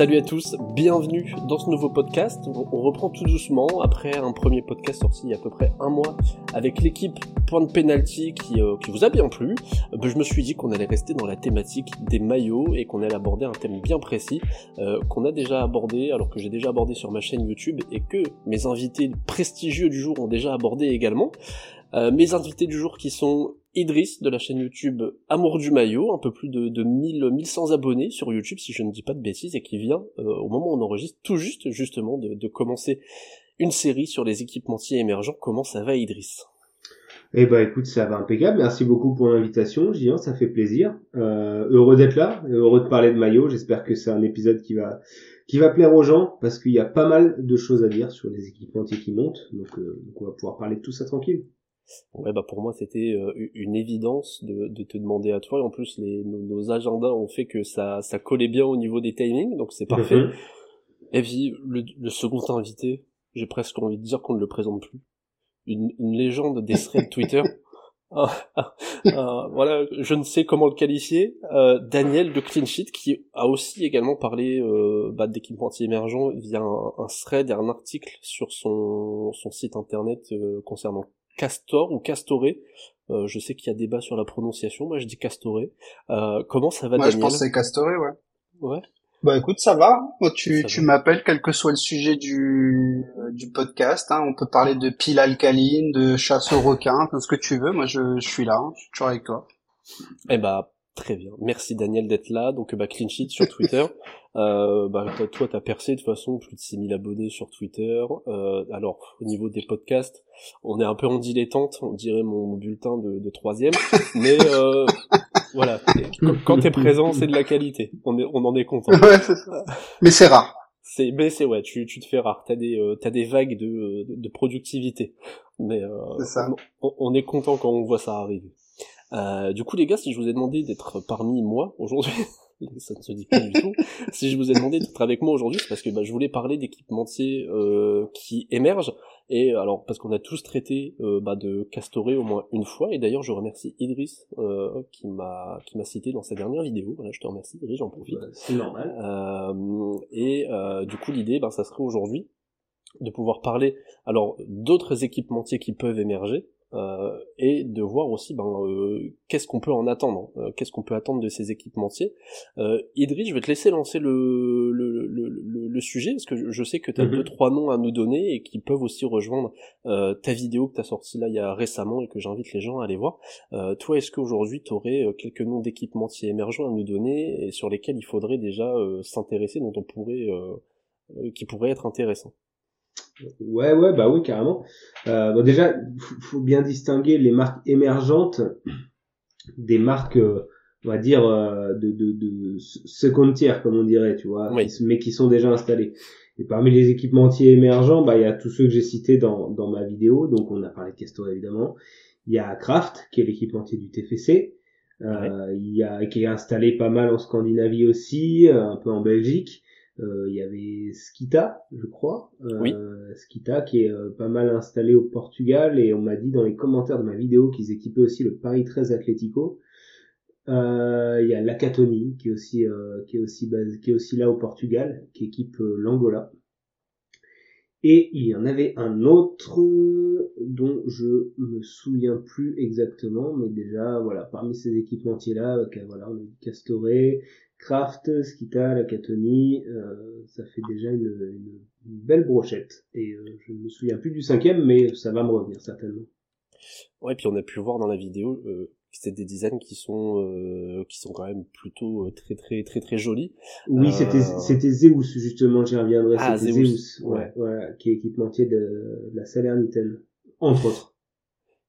Salut à tous, bienvenue dans ce nouveau podcast. On reprend tout doucement après un premier podcast sorti il y a à peu près un mois avec l'équipe Point de Penalty qui, euh, vous a bien plu. Euh, je me suis dit qu'on allait rester dans la thématique des maillots et qu'on allait aborder un thème bien précis euh, qu'on a déjà abordé, alors que j'ai déjà abordé sur ma chaîne YouTube et que mes invités prestigieux du jour ont déjà abordé également. mes invités du jour qui sont Idriss de la chaîne YouTube Amour du maillot, un peu plus de, de 1000, 1100 abonnés sur YouTube si je ne dis pas de bêtises et qui vient euh, au moment où on enregistre tout juste justement de, commencer une série sur les équipementiers émergents. Comment ça va Idriss eh ben écoute, ça va impeccable. Merci beaucoup pour l'invitation, Gian, ça fait plaisir. Euh, heureux d'être là, heureux de parler de maillot. J'espère que c'est un épisode qui va qui va plaire aux gens parce qu'il y a pas mal de choses à dire sur les équipementiers qui montent. Donc, euh, donc on va pouvoir parler de tout ça tranquille. Ouais, bah pour moi c'était euh, une évidence de, de, te demander à toi. Et en plus, les, nos, agendas ont fait que ça, ça collait bien au niveau des timings, donc c'est parfait. Mhm. Et puis le, le, second invité, j'ai presque envie de dire qu'on ne le présente plus. Une, une légende des threads Twitter. Ah, ah, ah, voilà, je ne sais comment le qualifier. Euh, Daniel de Clean Sheet qui a aussi également parlé euh, bah, d'équipementiers émergents via un, un, thread et un article sur son, son site internet euh, concernant Castor ou Castoré. Euh, je sais qu'il y a débat sur la prononciation, moi je dis Castoré. Euh, comment ça va Moi je pense c'est Castoré, ouais. Ouais. Bah écoute, ça va. tu tu m'appelles quel que soit le sujet du du podcast. Hein. On peut parler de pile alcaline, de chasse aux requins, tout ce que tu veux. Moi je, je suis là, hein. je suis toujours avec toi. Eh bah Très bien. Merci Daniel d'être là. Donc bah clean sheet sur Twitter. euh, bah toi t'as percé de toute façon plus de 6000 abonnés sur Twitter. Euh, alors au niveau des podcasts, on est un peu en dilettante, on dirait mon bulletin de, de troisième. mais euh, voilà, quand t'es présent, c'est de la qualité. On est on en est content. mais c'est rare. C'est mais c'est ouais, tu, tu te fais rare. T'as des euh, t'as des vagues de, de, productivité. Mais euh, On, on est content quand on voit ça arriver. Euh, du coup, les gars, si je vous ai demandé d'être parmi moi aujourd'hui, ça ne se dit pas du tout. si je vous ai demandé d'être avec moi aujourd'hui, c'est parce que bah, je voulais parler d'équipementiers euh, qui émergent. Et alors, parce qu'on a tous traité euh, bah, de Castoré au moins une fois. Et d'ailleurs, je remercie Idriss euh, qui m'a qui m'a cité dans sa dernière vidéo. Voilà, je te remercie, Idriss, j'en profite. C'est normal. Euh, et euh, du coup, l'idée, bah, ça serait aujourd'hui de pouvoir parler alors d'autres équipementiers qui peuvent émerger euh, et de voir aussi ben, euh, qu'est-ce qu'on peut en attendre, euh, qu'est-ce qu'on peut attendre de ces équipementiers. Euh, Idriss, je vais te laisser lancer le, le, le, le, sujet, parce que je sais que tu as mhm. deux, trois noms à nous donner et qui peuvent aussi rejoindre ta vidéo que tu as sortie là il y a récemment et que j'invite les gens à aller voir. toi, est-ce qu'aujourd'hui tu aurais quelques noms d'équipementiers émergents à nous donner et sur lesquels il faudrait déjà s'intéresser, dont on pourrait, qui pourraient être intéressants? Ouais, ouais, bah oui, carrément. Euh, bon, déjà, faut bien distinguer les marques émergentes des marques, euh, on va dire, euh, de, de, de seconde tiers, comme on dirait, tu vois, mais qui sont déjà installés. Et parmi les équipementiers émergents, bah il y a tous ceux que j'ai cités dans, dans ma vidéo. Donc on a parlé de Castor évidemment. Il y a Kraft, qui est l'équipementier du TFC. Euh, Il y a qui est installé pas mal en Scandinavie aussi, un peu en Belgique. Euh, il y avait Skita, je crois. Euh, Skita qui est euh, pas mal installé au Portugal et on m'a dit dans les commentaires de ma vidéo qu'ils équipaient aussi le Paris 13 Atlético. Il y a Lacatoni qui est aussi qui est aussi qui est aussi là au Portugal, qui équipe l'Angola. Et il y en avait un autre dont je me souviens plus exactement, mais déjà voilà parmi ces équipementiers là, voilà on a Castoré, Kraft, Skita, la Catoni, euh, ça fait déjà une, une, belle brochette. Et euh, je ne me souviens plus du cinquième, mais ça va me revenir certainement. Ouais, puis on a pu voir dans la vidéo euh, que c'était des designs qui sont euh, qui sont quand même plutôt euh, très très très très jolis. Oui, c'était c'était Zeus justement, j'y reviendrai. Ah, Zeus, Zeus ouais. ouais. qui est équipementier de, de la Salernitaine, entre autres.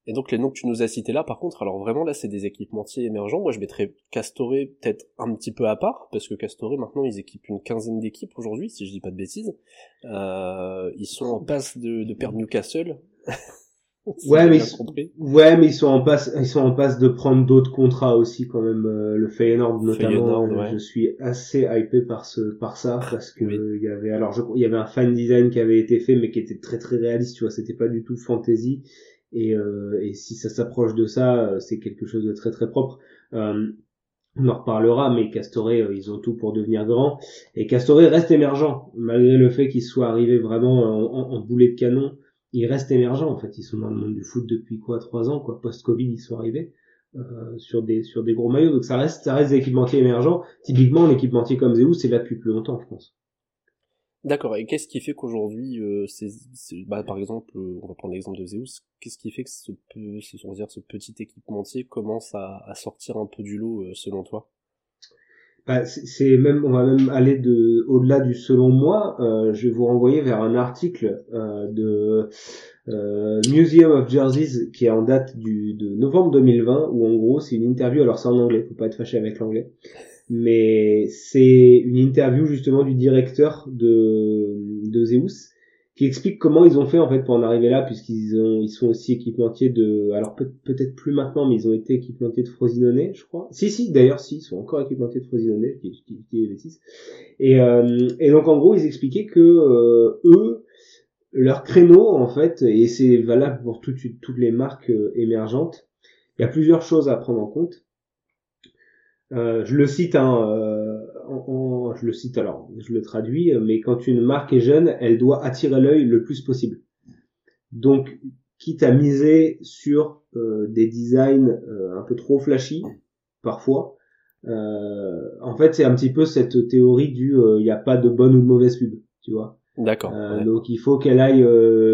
Et donc les noms que tu nous as cités là, par contre, alors vraiment là c'est des équipementiers émergents. Moi je mettrais Castoré peut-être un petit peu à part, parce que Castoré maintenant ils équipent une quinzaine d'équipes aujourd'hui, si je dis pas de bêtises. Euh, ils sont en passe de, de perdre Newcastle. ouais mais ils, ouais mais ils sont en passe ils sont en passe de prendre d'autres contrats aussi quand même euh, le Feyenoord notamment Feyenoord, je suis assez hypé par ce par ça parce que il y avait alors je, il y avait un fan design qui avait été fait mais qui était très très réaliste tu vois c'était pas du tout fantasy et, euh, et si ça s'approche de ça, euh, c'est quelque chose de très très propre. Euh, on en reparlera, mais Castoré, ils ont tout pour devenir grand. Et Castoré reste émergent, malgré le fait qu'ils soient arrivés vraiment en, boulet de canon. Ils restent émergents, en fait. Ils sont dans le monde du foot depuis quoi, trois ans, quoi. Post-Covid, ils sont arrivés. Sur des sur des gros maillots donc ça reste ça reste des équipementiers émergents typiquement un équipementier comme Zeus c'est là depuis plus longtemps je pense D'accord. Et qu'est-ce qui fait qu'aujourd'hui, euh, bah, par exemple, euh, on va prendre l'exemple de Zeus. Qu'est-ce qui fait que ce, dire, ce petit équipementier commence à, sortir un peu du lot, euh, selon toi? Bah, c'est même, on va même aller de au-delà du selon moi. Euh, je vais vous renvoyer vers un article de Museum of Jerseys qui est en date du de novembre 2020 où en gros c'est une interview. Alors c'est en anglais, faut pas être fâché avec l'anglais mais c'est une interview justement du directeur de, de Zeus qui explique comment ils ont fait en fait pour en arriver là puisqu'ils ont ils sont aussi équipementiers de alors peut-être plus maintenant mais ils ont été équipementiers de Frosinone je crois. Si si d'ailleurs si ils sont encore équipementiers de Frosinone qui qui et euh, et donc en gros ils expliquaient que euh, eux leur créneau en fait et c'est valable pour toutes toutes les marques euh, émergentes il y a plusieurs choses à prendre en compte euh, je le cite, hein, euh, en, je le cite alors, je le traduis, mais quand une marque est jeune, elle doit attirer l'œil le plus possible. Donc, quitte à miser sur euh, des designs un peu trop flashy, parfois, en fait, c'est un petit peu cette théorie du il n'y a pas de bonne ou de mauvaise pub, tu vois. D'accord. Donc, il faut qu'elle aille,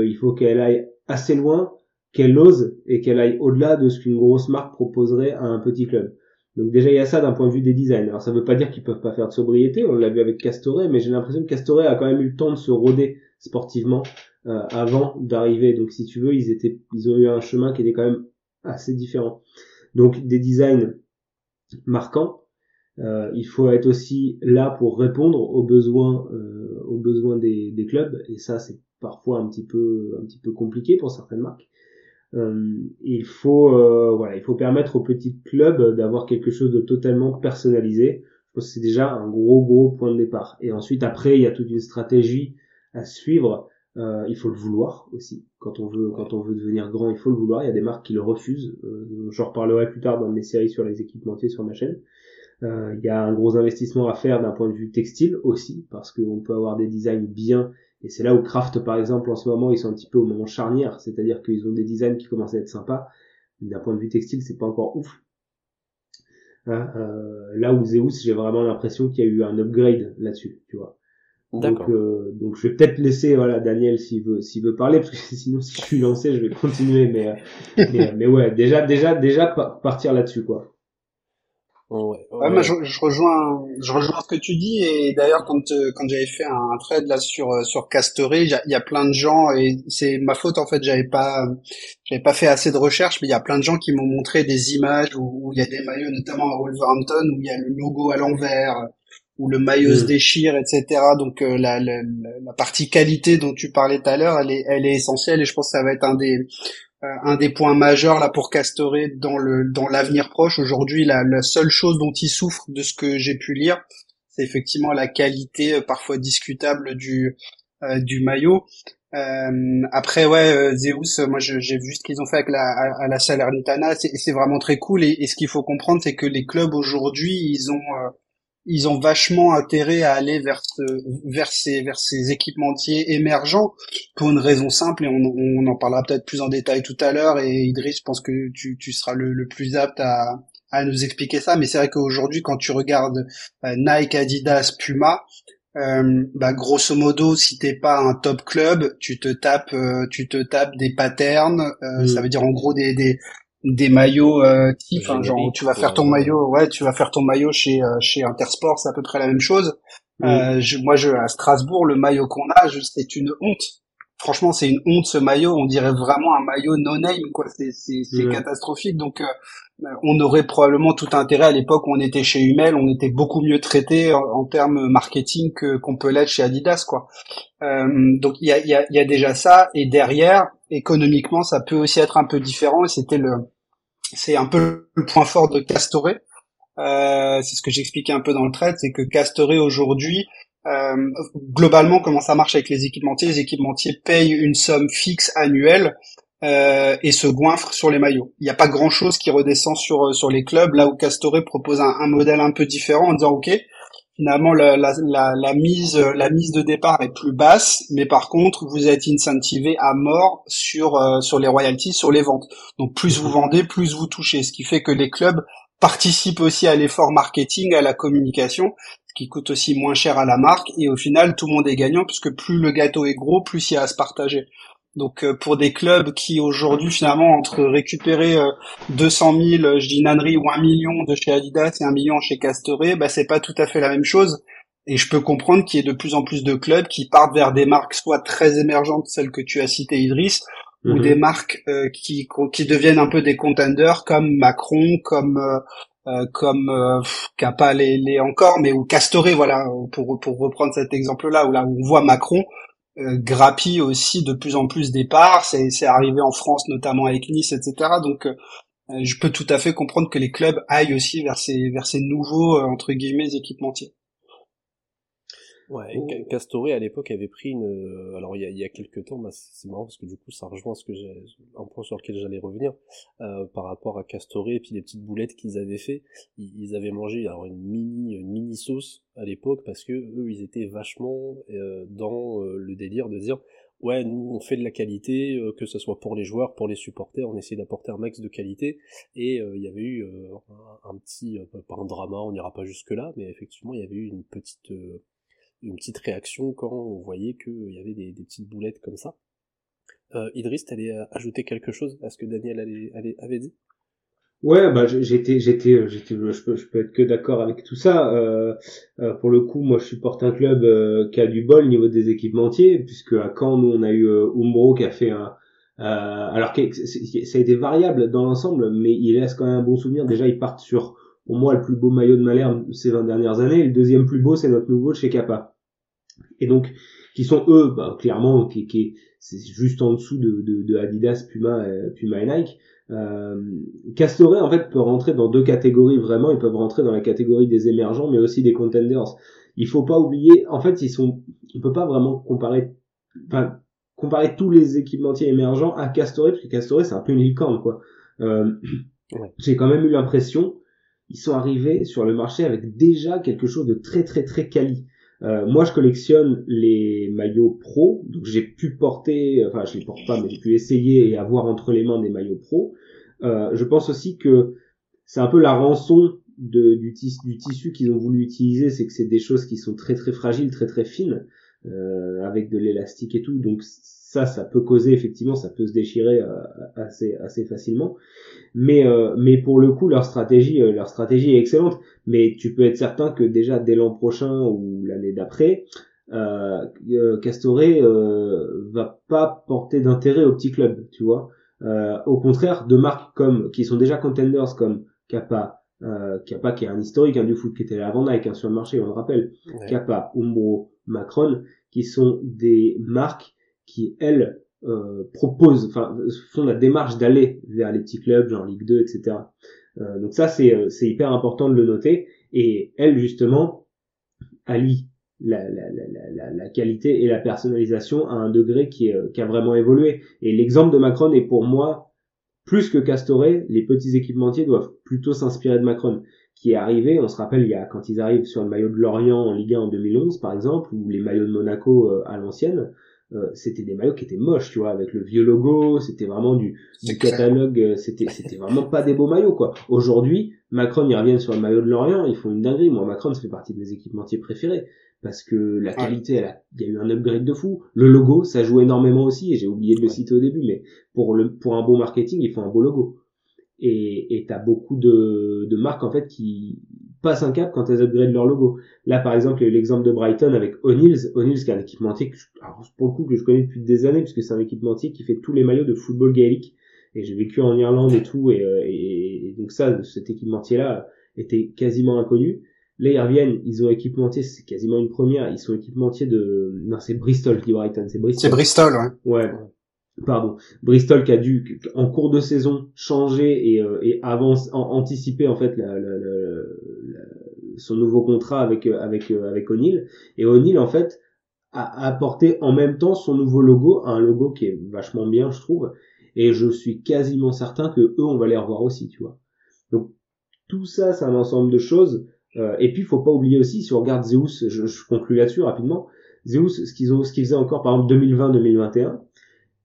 il faut qu'elle aille assez loin, qu'elle ose et qu'elle aille au-delà de ce qu'une grosse marque proposerait à un petit club. Donc déjà il y a ça d'un point de vue des designs. Alors ça veut pas dire qu'ils peuvent pas faire de sobriété, on l'a vu avec Castoré, mais j'ai l'impression que Castoré a quand même eu le temps de se roder sportivement euh, avant d'arriver. Donc si tu veux, ils étaient, ils ont eu un chemin qui était quand même assez différent. Donc des designs marquants. Euh, il faut être aussi là pour répondre aux besoins, euh, aux besoins des, des clubs, et ça c'est parfois un petit peu, un petit peu compliqué pour certaines marques. Euh, il faut euh, voilà, il faut permettre aux petits clubs d'avoir quelque chose de totalement personnalisé. Je pense que c'est déjà un gros gros point de départ. Et ensuite après il y a toute une stratégie à suivre. Euh, il faut le vouloir aussi. Quand on veut quand on veut devenir grand, il faut le vouloir. Il y a des marques qui le refusent. Euh, J'en reparlerai plus tard dans mes séries sur les équipementiers sur ma chaîne. Euh, il y a un gros investissement à faire d'un point de vue textile aussi, parce qu'on peut avoir des designs bien et c'est là où Kraft, par exemple, en ce moment, ils sont un petit peu au moment charnière, c'est-à-dire qu'ils ont des designs qui commencent à être sympas. D'un point de vue textile, c'est pas encore ouf. Hein, euh, là où Zeus, j'ai vraiment l'impression qu'il y a eu un upgrade là-dessus, tu vois. Donc, euh, donc je vais peut-être laisser voilà Daniel s'il veut s'il veut parler parce que sinon si je suis lancé je vais continuer mais euh, mais, mais ouais déjà déjà déjà partir là-dessus quoi. Ouais, moi, je, je, rejoins, je rejoins ce que tu dis et d'ailleurs quand euh, quand j'avais fait un, un trade là sur euh, sur Castery, il y a, plein de gens et c'est ma faute en fait, j'avais pas j'avais pas fait assez de recherche, mais il y a plein de gens qui m'ont montré des images où, il y a des maillots, notamment à Wolverhampton, où il y a le logo à l'envers, où le maillot se mm. déchire, etc. Donc euh, la, la, la, partie qualité dont tu parlais tout à l'heure, elle est elle est essentielle et je pense que ça va être un des un des points majeurs là pour Castoré dans le dans l'avenir proche. Aujourd'hui, la, la, seule chose dont il souffre de ce que j'ai pu lire, c'est effectivement la qualité euh, parfois discutable du euh, du maillot. Euh, après, ouais, Zeus, moi j'ai vu ce qu'ils ont fait avec la, à, la Salernitana, c'est vraiment très cool. Et, et ce qu'il faut comprendre, c'est que les clubs aujourd'hui, ils ont ils ont vachement intérêt à aller vers vers ces vers ces équipementiers émergents pour une raison simple et on, on en parlera peut-être plus en détail tout à l'heure et Idriss je pense que tu, tu seras le, le plus apte à, à nous expliquer ça mais c'est vrai qu'aujourd'hui quand tu regardes euh, Nike Adidas Puma euh, bah grosso modo si t'es pas un top club tu te tapes euh, tu te tapes des patterns euh, mm. ça veut dire en gros des, des des maillots euh, type hein, genre tu vas faire ton maillot ouais tu vas faire ton maillot chez euh, chez Intersport c'est à peu près la même chose. Euh, je, moi je à Strasbourg le maillot qu'on a c'est une honte franchement c'est une honte ce maillot. On dirait vraiment un maillot no name quoi. C'est catastrophique. Donc euh, on aurait probablement tout intérêt à l'époque où on était chez Hummel on était beaucoup mieux traité en, termes marketing que qu'on peut l'être chez Adidas quoi. Euh, donc il y a y a, y a déjà ça. Et derrière économiquement, ça peut aussi être un peu différent. Et c'était le, c'est un peu le point fort de Castoré. Euh, c'est ce que j'expliquais un peu dans le trade, c'est que Castoré aujourd'hui, euh, globalement, comment ça marche avec les équipementiers? Les équipementiers payent une somme fixe annuelle euh, et se goinfre sur les maillots. Il n'y a pas grand chose qui redescend sur sur les clubs là où Castore propose un, un modèle un peu différent en disant ok finalement la, mise la mise de départ est plus basse, mais par contre vous êtes incentivé à mort sur euh, sur les royalties, sur les ventes. Donc plus vous vendez, plus vous touchez, ce qui fait que les clubs participent aussi à l'effort marketing, à la communication, qui coûte aussi moins cher à la marque, et au final tout le monde est gagnant puisque plus le gâteau est gros, plus il y a à se partager. Donc euh, pour des clubs qui aujourd'hui finalement entre récupérer 200 euh, 000, euh, je dis nannerie, ou un million de chez Adidas et un million chez Castoré, bah c'est pas tout à fait la même chose. Et je peux comprendre qu'il y ait de plus en plus de clubs qui partent vers des marques soit très émergentes, celles que tu as citées Idriss, ou mhm. des marques qui qui deviennent un peu des contenders comme Macron, comme euh, comme euh, Kappa les, les encore, mais ou Castoré, voilà, pour pour reprendre cet exemple-là, où là où on voit Macron euh, aussi de plus en plus départ, c'est c'est arrivé en France notamment avec Nice, etc. Donc euh, je peux tout à fait comprendre que les clubs aillent aussi vers ces vers ces nouveaux entre guillemets équipementiers. Ouais, Castoré à l'époque avait pris une. Euh, alors il y a, il y a quelques temps, bah, c'est marrant parce que du coup ça rejoint ce que j'ai un point sur lequel j'allais revenir euh, par rapport à Castoré et puis les petites boulettes qu'ils avaient fait. Ils, avaient mangé alors une mini une mini sauce à l'époque parce que eux ils étaient vachement euh, dans euh, le délire de dire ouais nous on fait de la qualité euh, que ce soit pour les joueurs pour les supporters on essaie d'apporter un max de qualité et il y avait eu un, un, petit pas un drama on n'ira pas jusque là mais effectivement il y avait eu une petite une petite réaction quand on voyait qu'il y avait des, petites boulettes comme ça. Euh, Idriss, t'allais euh, ajouter quelque chose à ce que Daniel avait dit? Ouais, bah j'étais, j'étais, euh, j'étais, je peux, je peux être que d'accord avec tout ça. Euh, euh, pour le coup, moi, je supporte un club euh, qui a du bol au niveau des équipementiers, puisque à Caen, nous, on a eu Umbro qui a fait un, alors ça a été variable dans l'ensemble, mais il laisse quand même un bon souvenir. Déjà, ils partent sur pour moi le plus beau maillot de Malherbe ces 20 dernières années. le deuxième plus beau, c'est notre nouveau chez Kappa. Et donc, qui sont eux, bah, clairement, qui, qui c'est juste en dessous de, de, de Adidas, Puma, euh, Puma et Nike. Euh, Castore en fait peut rentrer dans deux catégories vraiment. Ils peuvent rentrer dans la catégorie des émergents, mais aussi des contenders. Il faut pas oublier, en fait, ils sont, on peut pas vraiment comparer, enfin, comparer tous les équipementiers émergents à Castore, parce que Castore c'est un peu une licorne quoi. Euh, J'ai quand même eu l'impression ils sont arrivés sur le marché avec déjà quelque chose de très très très quali. Euh, moi, je collectionne les maillots pro, donc j'ai pu porter, enfin je les porte pas, mais j'ai pu essayer et avoir entre les mains des maillots pro. Euh, je pense aussi que c'est un peu la rançon du tissu qu'ils ont voulu utiliser, c'est que c'est des choses qui sont très très fragiles, très très fines, euh, avec de l'élastique et tout. Donc ça, ça peut causer effectivement, ça peut se déchirer euh, assez assez facilement. Mais euh, mais pour le coup, leur stratégie euh, leur stratégie est excellente. Mais tu peux être certain que déjà dès l'an prochain ou l'année d'après, euh, Castoré va pas porter d'intérêt au petit club, tu vois. au contraire, de marques comme qui sont déjà contenders comme Kappa, euh, Kappa qui est un historique hein, du foot qui était là avant Nike hein, sur le marché, on le rappelle, Kappa, Umbro, Macron, qui sont des marques qui elles euh, proposent, enfin font la démarche d'aller vers les petits clubs, genre Ligue 2, etc. Euh, donc ça c'est euh, c'est hyper important de le noter. Et elles justement allient la, la, la, la, qualité et la personnalisation à un degré qui, est, qui a vraiment évolué. Et l'exemple de Macron est pour moi plus que Castoré, les petits équipementiers doivent plutôt s'inspirer de Macron, qui est arrivé, on se rappelle, il y a quand ils arrivent sur le maillot de Lorient en Ligue 1 en 2011 par exemple, ou les maillots de Monaco à l'ancienne, euh, c'était des maillots qui étaient moches, tu vois, avec le vieux logo, c'était vraiment du, du catalogue, euh, c'était c'était vraiment pas des beaux maillots, quoi. Aujourd'hui, Macron, ils reviennent sur le maillot de Lorient, ils font une dinguerie. Moi, Macron, ça fait partie de mes équipementiers préférés parce que la qualité, elle il y a eu un upgrade de fou. Le logo, ça joue énormément aussi, et j'ai oublié de le citer au début, mais pour le pour un bon marketing, il faut un beau logo. Et t'as beaucoup de, de marques en fait qui passent un cap quand elles upgradent leur logo. Là, par exemple, il y a eu l'exemple de Brighton avec O'Neill's. O'Neill's, qui est un équipementier que, pour le coup, que je connais depuis des années, puisque c'est un équipementier qui fait tous les maillots de football gaélique. Et j'ai vécu en Irlande et tout, et, euh, et, donc ça, cet équipementier-là était quasiment inconnu. Là, ils reviennent, ils ont équipementier, c'est quasiment une première, ils sont équipementiers de... Non, c'est Bristol, dis Brighton, c'est Bristol. C'est Bristol, ouais. Ouais. Pardon. Bristol qui a dû, en cours de saison, changer et, euh, et avance, anticiper en fait la, la, la, son nouveau contrat avec euh, avec euh, avec O'Neill et O'Neill en fait a apporté en même temps son nouveau logo un logo qui est vachement bien je trouve et je suis quasiment certain que eux, on va les revoir aussi, tu vois. Donc tout ça, c'est un ensemble de choses. Euh, et puis, il faut pas oublier aussi, si on regarde Zeus, je, je conclue là-dessus rapidement. Zeus, ce qu'ils ont, ce qu'ils faisaient encore, par exemple 2020-2021,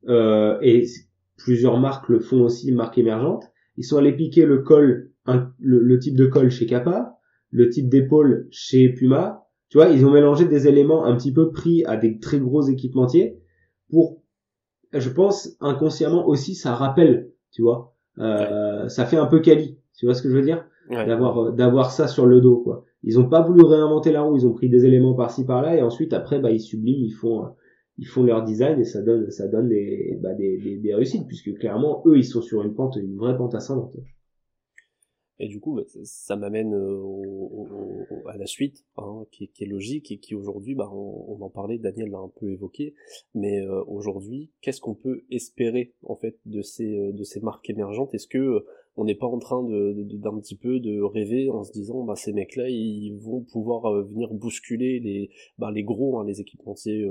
euh, et plusieurs marques le font aussi, marques émergentes. Ils sont allés piquer le col, le, type de col chez Kappa, le type d'épaule chez Puma. Tu vois, ils ont mélangé des éléments un petit peu pris à des très gros équipementiers pour, je pense, inconsciemment aussi, ça rappelle, tu vois, euh, ça fait un peu quali. Tu vois ce que je veux dire? D'avoir euh, d'avoir ça sur le dos, quoi. Ils ont pas voulu réinventer la roue, ils ont pris des éléments par-ci par-là et ensuite après, bah, ils subliment, ils font ils font leur design et ça donne ça donne des, bah, des, des, des, réussites puisque clairement eux ils sont sur une pente une vraie pente ascendante. Et du coup bah, ça m'amène euh, à la suite hein, qui, qui, est logique et qui aujourd'hui bah, on, on, en parlait Daniel l'a un peu évoqué mais euh, aujourd'hui qu'est-ce qu'on peut espérer en fait de ces euh, de ces marques émergentes? Est-ce que on n'est pas en train de d'un petit peu de rêver en se disant bah ces mecs là ils vont pouvoir venir bousculer les bah, les gros hein, les équipementiers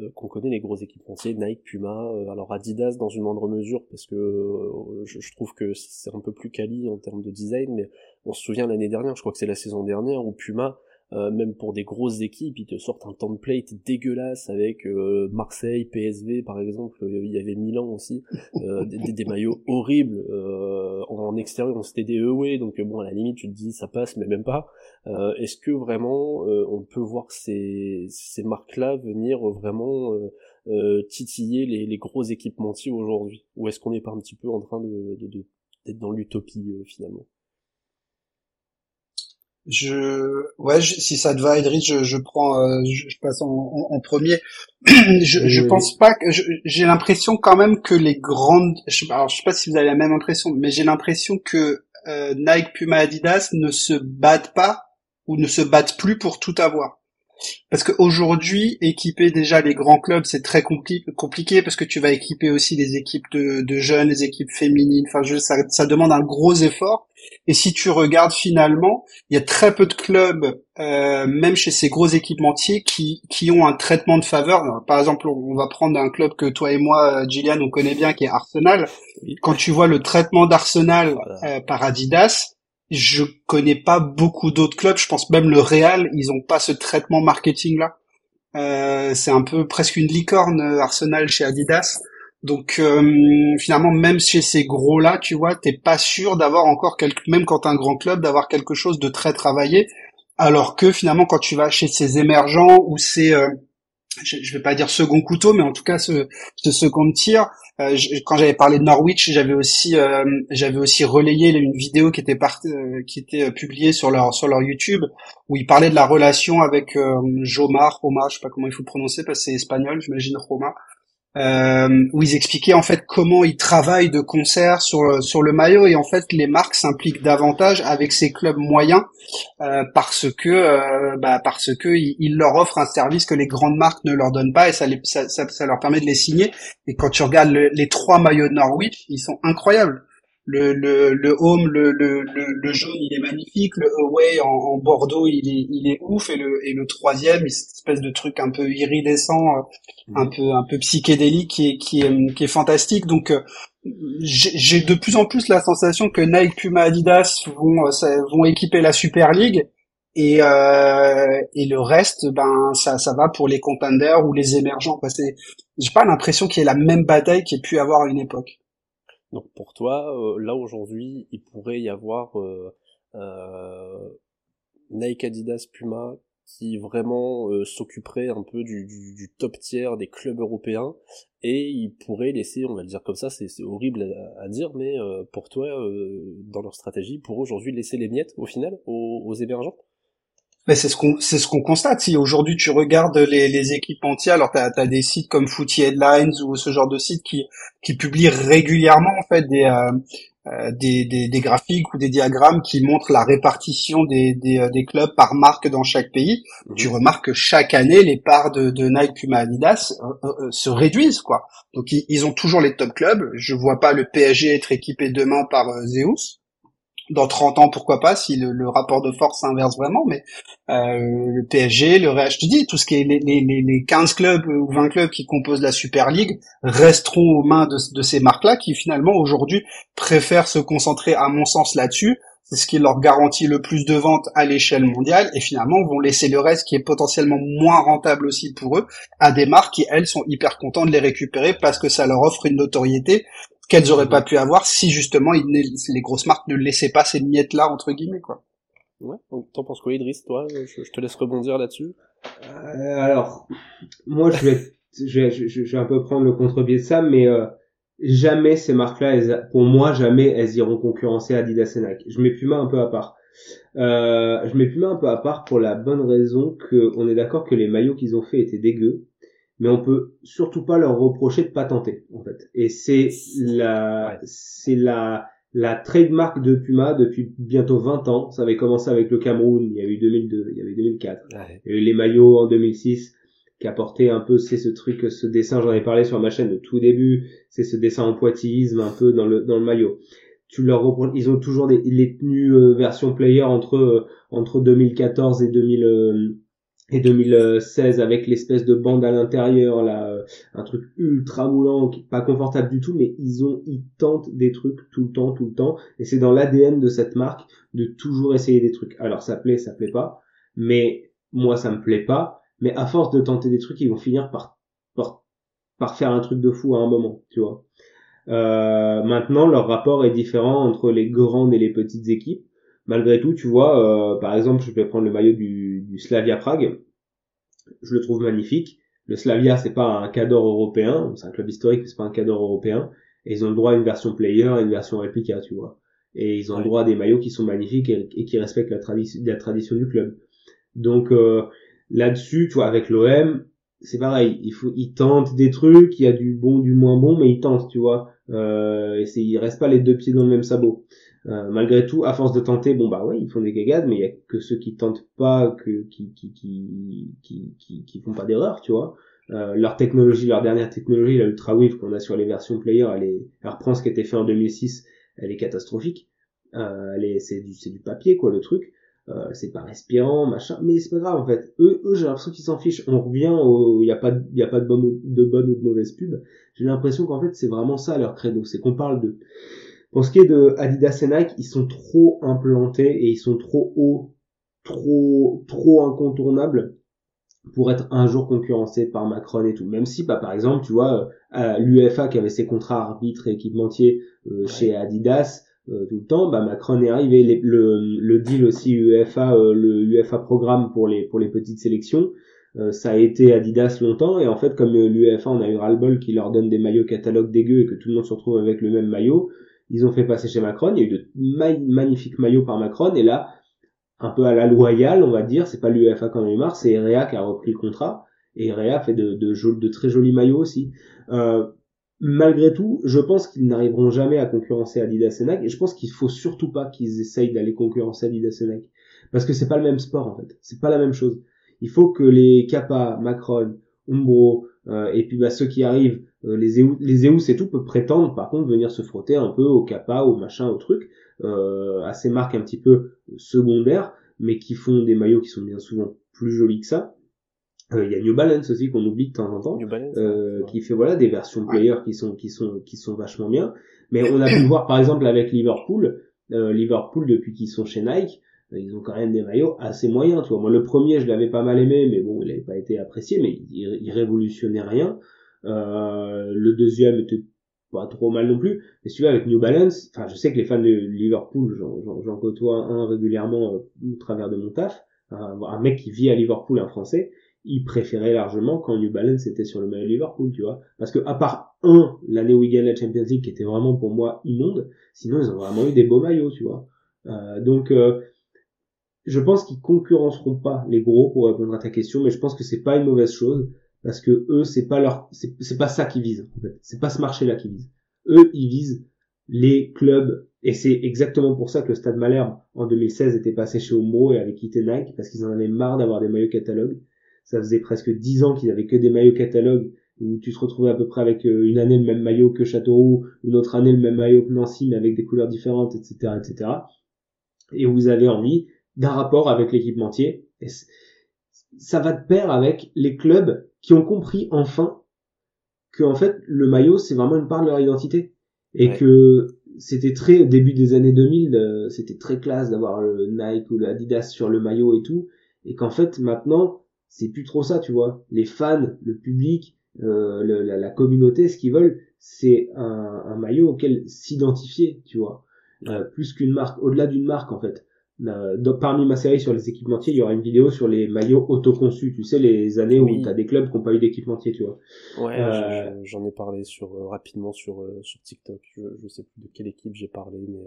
euh, qu'on connaît les gros équipementiers, Nike, Puma, euh, alors Adidas dans une moindre mesure parce que euh, je, trouve que c'est un peu plus quali en termes de design, mais on se souvient l'année dernière, je crois que c'est la saison dernière où Puma euh, même pour des grosses équipes, ils te sortent un template dégueulasse avec euh, Marseille, PSV par exemple, euh, il y avait Milan aussi, des, des, maillots horribles en extérieur, on c'était des away, donc bon à la limite tu te dis ça passe, mais même pas. Est-ce que vraiment on peut voir ces, ces marques-là venir vraiment titiller les, les gros équipementiers aujourd'hui, ou est-ce qu'on n'est pas un petit peu en train de d'être dans l'utopie finalement? Je ouais si ça te va Idriss je, je prends euh, je, passe en, en, premier. Je, je pense pas que j'ai l'impression quand même que les grandes je, alors je sais pas si vous avez la même impression mais j'ai l'impression que euh, Nike Puma Adidas ne se battent pas ou ne se battent plus pour tout avoir parce qu'aujourd'hui, équiper déjà les grands clubs, c'est très compliqué parce que tu vas équiper aussi les équipes de, de jeunes, les équipes féminines. Enfin, je, ça, ça, demande un gros effort. Et si tu regardes finalement, il y a très peu de clubs, euh, même chez ces gros équipementiers, qui, qui ont un traitement de faveur. par exemple, on va prendre un club que toi et moi, euh, Gillian, on connaît bien, qui est Arsenal. Quand tu vois le traitement d'Arsenal euh, par Adidas, je connais pas beaucoup d'autres clubs. Je pense même le Real, ils ont pas ce traitement marketing là. Euh, c'est un peu presque une licorne euh, Arsenal chez Adidas. Donc euh, finalement, même chez ces gros là, tu vois, t'es pas sûr d'avoir encore quelque, même quand t'es un grand club, d'avoir quelque chose de très travaillé. Alors que finalement, quand tu vas chez ces émergents ou ces je, je vais pas dire second couteau, mais en tout cas ce, ce second tir, euh, quand j'avais parlé de Norwich, j'avais aussi euh, j'avais aussi relayé une vidéo qui était euh, qui était publiée sur leur sur leur YouTube où ils parlaient de la relation avec Jomar, Roma, je sais pas comment il faut prononcer parce que c'est espagnol, j'imagine Roma, euh, où ils expliquaient en fait comment ils travaillent de concert sur sur le maillot. Et en fait les marques s'impliquent davantage avec ces clubs moyens euh, parce que euh, bah, parce que ils, leur offrent un service que les grandes marques ne leur donnent pas. Et ça, les, ça, ça, leur permet de les signer. Et quand tu regardes les trois maillots de Norwich ils sont incroyables le, le, le home, le, le, le, jaune, il est magnifique. Le away en, en, Bordeaux, il est, il est ouf. Et le, et le troisième, cette espèce de truc un peu iridescent, euh, un peu, un peu psychédélique, qui est, qui est, qui est fantastique. Donc, euh, j'ai de plus en plus la sensation que Nike, Puma, Adidas vont, euh, vont équiper la Super League. Et, euh, et le reste, ben ça, ça va pour les contenders ou les émergents. J'ai pas l'impression qu'il y ait la même bataille qu'il y ait pu avoir à une époque. Donc pour toi, euh, là aujourd'hui, il pourrait y avoir euh, euh, Nike, Adidas, Puma qui vraiment s'occuperait un peu du, du, top tiers des clubs européens et ils pourraient laisser, on va le dire comme ça, c'est horrible à, dire, mais pour toi, dans leur stratégie, pour aujourd'hui laisser les miettes au final aux, aux mais c'est ce qu'on c'est ce qu'on constate. Si aujourd'hui tu regardes les, les équipes entières, alors tu as, des sites comme Footy Headlines ou ce genre de sites qui qui publient régulièrement en fait des euh, euh, des, des, des, graphiques ou des diagrammes qui montrent la répartition des, des, euh, des clubs par marque dans chaque pays. Mhm. Tu remarques que chaque année, les parts de, de Nike, Puma, Adidas se réduisent, quoi. Donc ils, ils, ont toujours les top clubs. Je vois pas le PSG être équipé demain par Zeus. Dans 30 ans, pourquoi pas, si le, rapport de force s'inverse vraiment, mais euh, le PSG, le Real, je dis, tout ce qui est les, les, les 15 clubs ou 20 clubs qui composent la Super League resteront aux mains de, de ces marques-là qui finalement aujourd'hui préfèrent se concentrer, à mon sens, là-dessus. C'est ce qui leur garantit le plus de ventes à l'échelle mondiale et finalement vont laisser le reste qui est potentiellement moins rentable aussi pour eux à des marques qui elles sont hyper contentes de les récupérer parce que ça leur offre une notoriété qu'elles auraient pas pu avoir si justement les grosses marques ne laissaient pas ces miettes là entre guillemets quoi. Ouais, t'en penses quoi Idriss toi? Je, te laisse rebondir là-dessus. Euh, alors moi je vais, je vais je, vais un peu prendre le contre-pied de ça mais euh, jamais ces marques-là pour moi jamais elles iront concurrencer Adidas et Nike. Je mets Puma un peu à part. Euh, je mets Puma un peu à part pour la bonne raison que on est d'accord que les maillots qu'ils ont fait étaient dégueux mais on peut surtout pas leur reprocher de pas tenter en fait. Et c'est la c'est la la trademark de Puma depuis bientôt 20 ans. Ça avait commencé avec le Cameroun, il y a eu 2002, il y avait 2004. Il y a eu les maillots en 2006 qui apportait un peu c'est ce truc ce dessin j'en ai parlé sur ma chaîne au tout début, c'est ce dessin en poitillisme un peu dans le dans le maillot. Tu leur reproches, ils ont toujours des les tenues euh, version player entre euh, entre 2014 et 2000 et 2016 avec l'espèce de bande à l'intérieur là euh, un truc ultra moulant pas confortable du tout mais ils ont ils tentent des trucs tout le temps tout le temps. Et c'est dans l'ADN de cette marque de toujours essayer des trucs. Alors ça plaît ça plaît pas mais moi ça me plaît pas. Mais à force de tenter des trucs ils vont finir par par, par faire un truc de fou à un moment tu vois. Euh, maintenant leur rapport est différent entre les grandes et les petites équipes malgré tout, tu vois, euh, par exemple, je vais prendre le maillot du, du, Slavia Prague. Je le trouve magnifique. Le Slavia, c'est pas un cadre européen, c'est un club historique, mais c'est pas un cadre européen. Et ils ont le droit à une version player et une version réplica, tu vois. Et ils ont le droit à des maillots qui sont magnifiques et, qui respectent la, la, tradition du club. Donc euh, là-dessus, tu vois, avec l'OM, c'est pareil. Il faut, ils tentent des trucs, il y a du bon, du moins bon, mais ils tentent, tu vois. Euh, et ils restent pas les deux pieds dans le même sabot. Euh, malgré tout, à force de tenter, bon bah ouais, ils font des gagades, mais il y a que ceux qui tentent pas, que qui qui qui qui qui, font pas d'erreur, tu vois. Euh, leur technologie, leur dernière technologie, la Ultra Wave qu'on a sur les versions player, elle, est, elle reprend ce qui été fait en 2006, elle est catastrophique. Euh, elle est, c'est du du papier quoi le truc. Euh, c'est pas respirant machin mais c'est pas grave en fait eux eux j'ai l'impression qu'ils s'en fichent on revient au il y a pas il y a pas de bonne de bonne ou de mauvaise pub j'ai l'impression qu'en fait c'est vraiment ça leur credo c'est qu'on parle de pour ce qui est de Adidas et Nike, ils sont trop implantés et ils sont trop hauts, trop, trop incontournables pour être un jour concurrencés par Macron et tout. Même si, bah, par exemple, tu vois, euh, l'UEFA qui avait ses contrats arbitres et équipementiers euh, chez Adidas euh, tout le temps, bah, Macron est arrivé. le, le deal aussi UEFA, le UEFA programme pour les pour les petites sélections, ça a été Adidas longtemps et en fait comme l'UEFA on a eu ras-le-bol qui leur donne des maillots catalogue dégueux et que tout le monde se retrouve avec le même maillot, ils ont fait passer chez Macron, il y a eu de magnifiques maillots par Macron, et là, un peu à la loyale, on va dire, c'est pas l'UEFA qui en a eu marre, c'est Erea qui a repris le contrat, et Erea fait de, de, de très jolis maillots aussi. Euh, malgré tout, je pense qu'ils n'arriveront jamais à concurrencer Adidas et Nike, et je pense qu'il faut surtout pas qu'ils essayent d'aller concurrencer Adidas et Nike. Parce que c'est pas le même sport, en fait. C'est pas la même chose. Il faut que les Kappa, Macron, Umbro, euh, et puis bah, ceux qui arrivent, les Zeus, les Zeus et tout peuvent prétendre par contre venir se frotter un peu au Kappa, au machin, au truc, euh, à ces marques un petit peu secondaires, mais qui font des maillots qui sont bien souvent plus jolis que ça. Il y a New Balance aussi qu'on oublie de temps en temps, qui fait voilà des versions player qui sont qui sont qui sont vachement bien. Mais on a pu voir par exemple avec Liverpool, Liverpool depuis qu'ils sont chez Nike, ils ont quand même des maillots assez moyens, tu vois. Moi, le premier, je l'avais pas mal aimé, mais bon, il n'avait pas été apprécié, mais il, il révolutionnait rien. Euh, le deuxième était pas trop mal non plus. Mais celui-là avec New Balance, enfin, je sais que les fans de Liverpool, j'en côtoie un régulièrement euh, au travers de mon taf, un, mec qui vit à Liverpool, un Français, il préférait largement quand New Balance était sur le maillot Liverpool, tu vois. Parce que à part un, l'année où ils gagnent la Champions League, qui était vraiment pour moi immonde, sinon ils ont vraiment eu des beaux maillots, tu vois. Euh, donc euh, je pense qu'ils concurrenceront pas les gros pour répondre à ta question, mais je pense que c'est pas une mauvaise chose parce que eux c'est pas leur c'est pas ça qu'ils visent en fait. C'est pas ce marché-là qu'ils visent. Eux ils visent les clubs et c'est exactement pour ça que le Stade Malherbe en 2016 était passé chez Umbro et avait quitté Nike parce qu'ils en avaient marre d'avoir des maillots catalogues. Ça faisait presque dix ans qu'ils avaient que des maillots catalogues où tu te retrouvais à peu près avec euh, une année le même maillot que Châteauroux, une autre année le même maillot que Nancy mais avec des couleurs différentes, etc., etc. et vous avez envie d'un rapport avec l'équipementier. Ça va de pair avec les clubs qui ont compris enfin que en fait le maillot c'est vraiment une part de leur identité. Et que c'était très au début des années 2000 euh, c'était très classe d'avoir le Nike ou l'Adidas sur le maillot et tout. Et qu'en fait maintenant c'est plus trop ça tu vois. Les fans le public euh, la, la, communauté ce qu'ils veulent c'est un, un, maillot auquel s'identifier tu vois. Euh, plus qu'une marque au-delà d'une marque en fait parmi ma série sur les équipementiers, il y aura une vidéo sur les maillots autoconçus. Tu sais, les années où tu as des clubs qui n'ont pas eu d'équipementier, tu vois. Ouais, euh... j'en ai parlé sur euh, rapidement sur euh, sur TikTok. Je, je sais plus de quelle équipe j'ai parlé, mais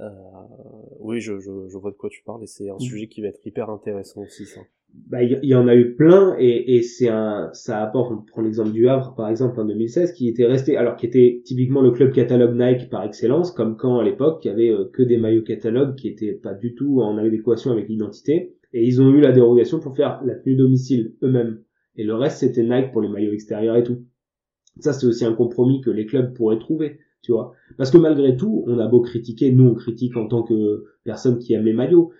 euh, oui, je, je, je, vois de quoi tu parles et c'est un mm. sujet qui va être hyper intéressant aussi, ça bah, il y, en a eu plein et, et c'est un ça apporte on prend l'exemple du Havre par exemple en 2016 qui était resté alors qui était typiquement le club catalogue Nike par excellence comme quand à l'époque il y avait euh, que des maillots catalogue qui étaient pas du tout en adéquation avec l'identité. Et ils ont eu la dérogation pour faire la tenue domicile eux-mêmes. Et le reste c'était Nike pour les maillots extérieurs et tout. Ça c'est aussi un compromis que les clubs pourraient trouver tu vois. Parce que malgré tout on a beau critiquer nous on critique en tant que personne qui aime les maillots.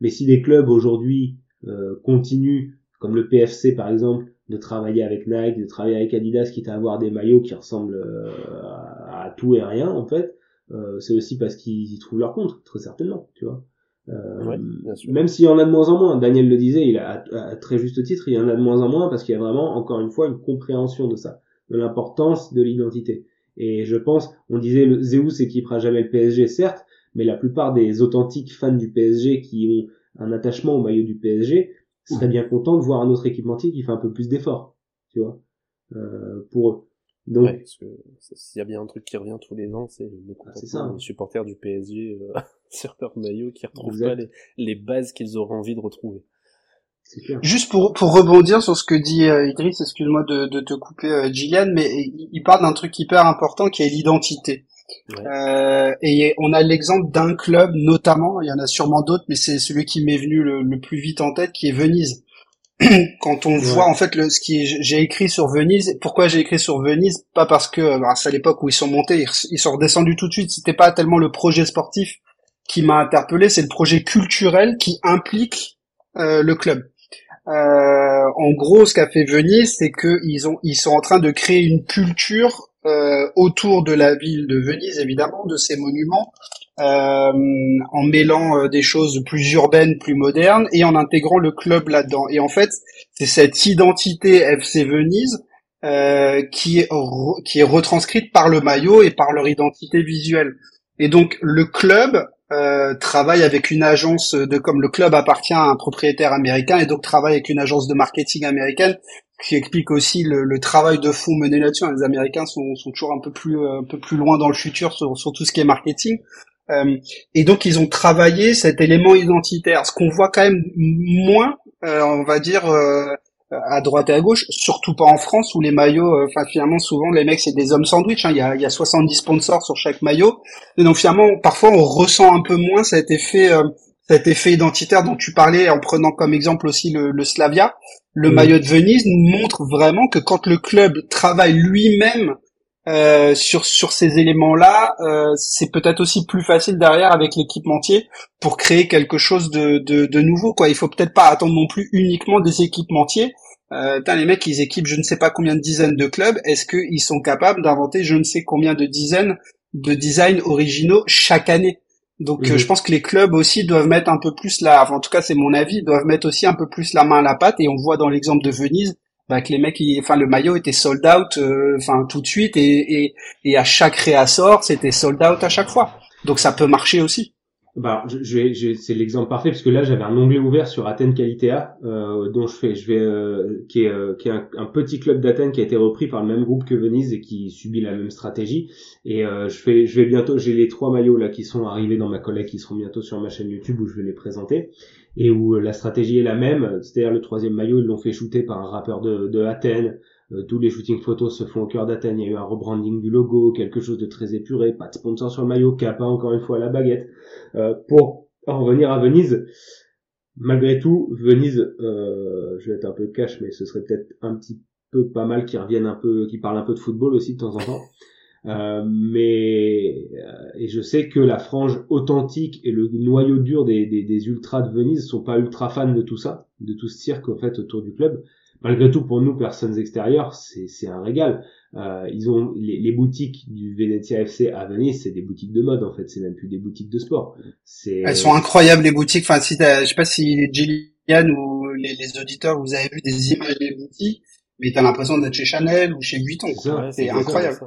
Mais si les clubs aujourd'hui euh, continue, comme le PFC par exemple, de travailler avec Nike, de travailler avec Adidas, quitte à avoir des maillots qui ressemblent euh, à, tout et rien en fait, euh, c'est aussi parce qu'ils y trouvent leur compte, très certainement, tu vois. Euh, même s'il y en a de moins en moins, Daniel le disait, il a à, très juste titre, il y en a de moins en moins parce qu'il y a vraiment, encore une fois, une compréhension de ça, de l'importance de l'identité. Et je pense, on disait, le Zeus équipera jamais le PSG, certes, mais la plupart des authentiques fans du PSG qui ont un attachement au maillot du PSG serait bien content de voir un autre équipementier qui fait un peu plus d'efforts, tu vois, euh, pour eux. Donc, ouais, parce que s'il y a bien un truc qui revient tous les ans, c'est le ah, ça, hein. supporters du PSG euh, sur leur maillot qui retrouvent pas les, les bases qu'ils auraient envie de retrouver. Juste pour, pour rebondir sur ce que dit euh, Idriss, excuse-moi de, de te couper euh, Gillian, mais il parle d'un truc hyper important qui est l'identité. Euh, et on a l'exemple d'un club notamment, il y en a sûrement d'autres, mais c'est celui qui m'est venu le, plus vite en tête, qui est Venise. Quand on voit en fait le, ce qui j'ai écrit sur Venise, pourquoi j'ai écrit sur Venise? Pas parce que bah, c'est à l'époque où ils sont montés, ils, sont redescendus tout de suite. C'était pas tellement le projet sportif qui m'a interpellé, c'est le projet culturel qui implique euh, le club. Euh, en gros, ce qu'a fait Venise, c'est qu'ils ont, ils sont en train de créer une culture euh, autour de la ville de Venise, évidemment, de ces monuments, euh, en mêlant euh, des choses plus urbaines, plus modernes, et en intégrant le club là-dedans. Et en fait, c'est cette identité FC Venise euh, qui, est qui est retranscrite par le maillot et par leur identité visuelle. Et donc le club euh, travaille avec une agence de comme le club appartient à un propriétaire américain et donc travaille avec une agence de marketing américaine qui explique aussi le, le travail de fond mené là-dessus. Les Américains sont, sont, toujours un peu plus euh, un peu plus loin dans le futur sur, sur tout ce qui est marketing. Euh, et donc ils ont travaillé cet élément identitaire, ce qu'on voit quand même moins, euh, on va dire euh, à droite et à gauche, surtout pas en France où les maillots, euh, enfin finalement souvent les mecs c'est des hommes sandwich, hein, il y, a, y a 70 sponsors sur chaque maillot, et donc finalement parfois on ressent un peu moins cet effet cet effet identitaire dont tu parlais en prenant comme exemple aussi le, le Slavia, le mm. maillot de Venise nous montre vraiment que quand le club travaille lui-même euh, sur sur ces éléments-là, euh, c'est peut-être aussi plus facile derrière avec l'équipementier pour créer quelque chose de, de, de nouveau. Quoi, il faut peut-être pas attendre non plus uniquement des équipementiers. Euh, les mecs, ils équipent je ne sais pas combien de dizaines de clubs. Est-ce qu'ils sont capables d'inventer je ne sais combien de dizaines de designs originaux chaque année? Donc euh, mhm. je pense que les clubs aussi doivent mettre un peu plus la, enfin, en tout cas c'est mon avis, doivent mettre aussi un peu plus la main à la pâte. Et on voit dans l'exemple de Venise bah, que les mecs, enfin le maillot était sold out, euh, enfin tout de suite, et, et, et à chaque réassort c'était sold out à chaque fois. Donc ça peut marcher aussi bah, c'est l'exemple parfait parce que là j'avais un onglet ouvert sur Athènes Qualitea, euh, dont je fais, je vais, euh, qui est, euh, un, petit club d'Athènes qui a été repris par le même groupe que Venise et qui subit la même stratégie. Et euh, je fais, je vais bientôt, j'ai les trois maillots là qui sont arrivés dans ma collègue qui seront bientôt sur ma chaîne YouTube où je vais les présenter et où la stratégie est la même. C'est-à-dire le troisième maillot ils l'ont fait shooter par un rappeur de, de Athènes. Euh, tous les shootings photos se font au cœur d'Athènes. Il y a eu un rebranding du logo, quelque chose de très épuré, pas de sponsor sur le maillot, pas encore une fois la baguette. Euh, pour en revenir à Venise, malgré tout, Venise, euh, je vais être un peu cash, mais ce serait peut-être un petit peu pas mal qu'ils reviennent un peu, qu'ils parlent un peu de football aussi de temps en temps. Euh, mais et je sais que la frange authentique et le noyau dur des, des, des ultras de Venise sont pas ultra fans de tout ça, de tout ce cirque en fait autour du club. Malgré tout, pour nous personnes extérieures, c'est un régal. Euh, ils ont les, les, boutiques du Venezia FC à Venise, c'est des boutiques de mode en fait, c'est même plus des boutiques de sport. Elles sont incroyables les boutiques. Enfin, si je sais pas si Gillian ou les, les, auditeurs vous avez vu des images des boutiques, mais t'as l'impression d'être chez Chanel ou chez Vuitton. C'est incroyable.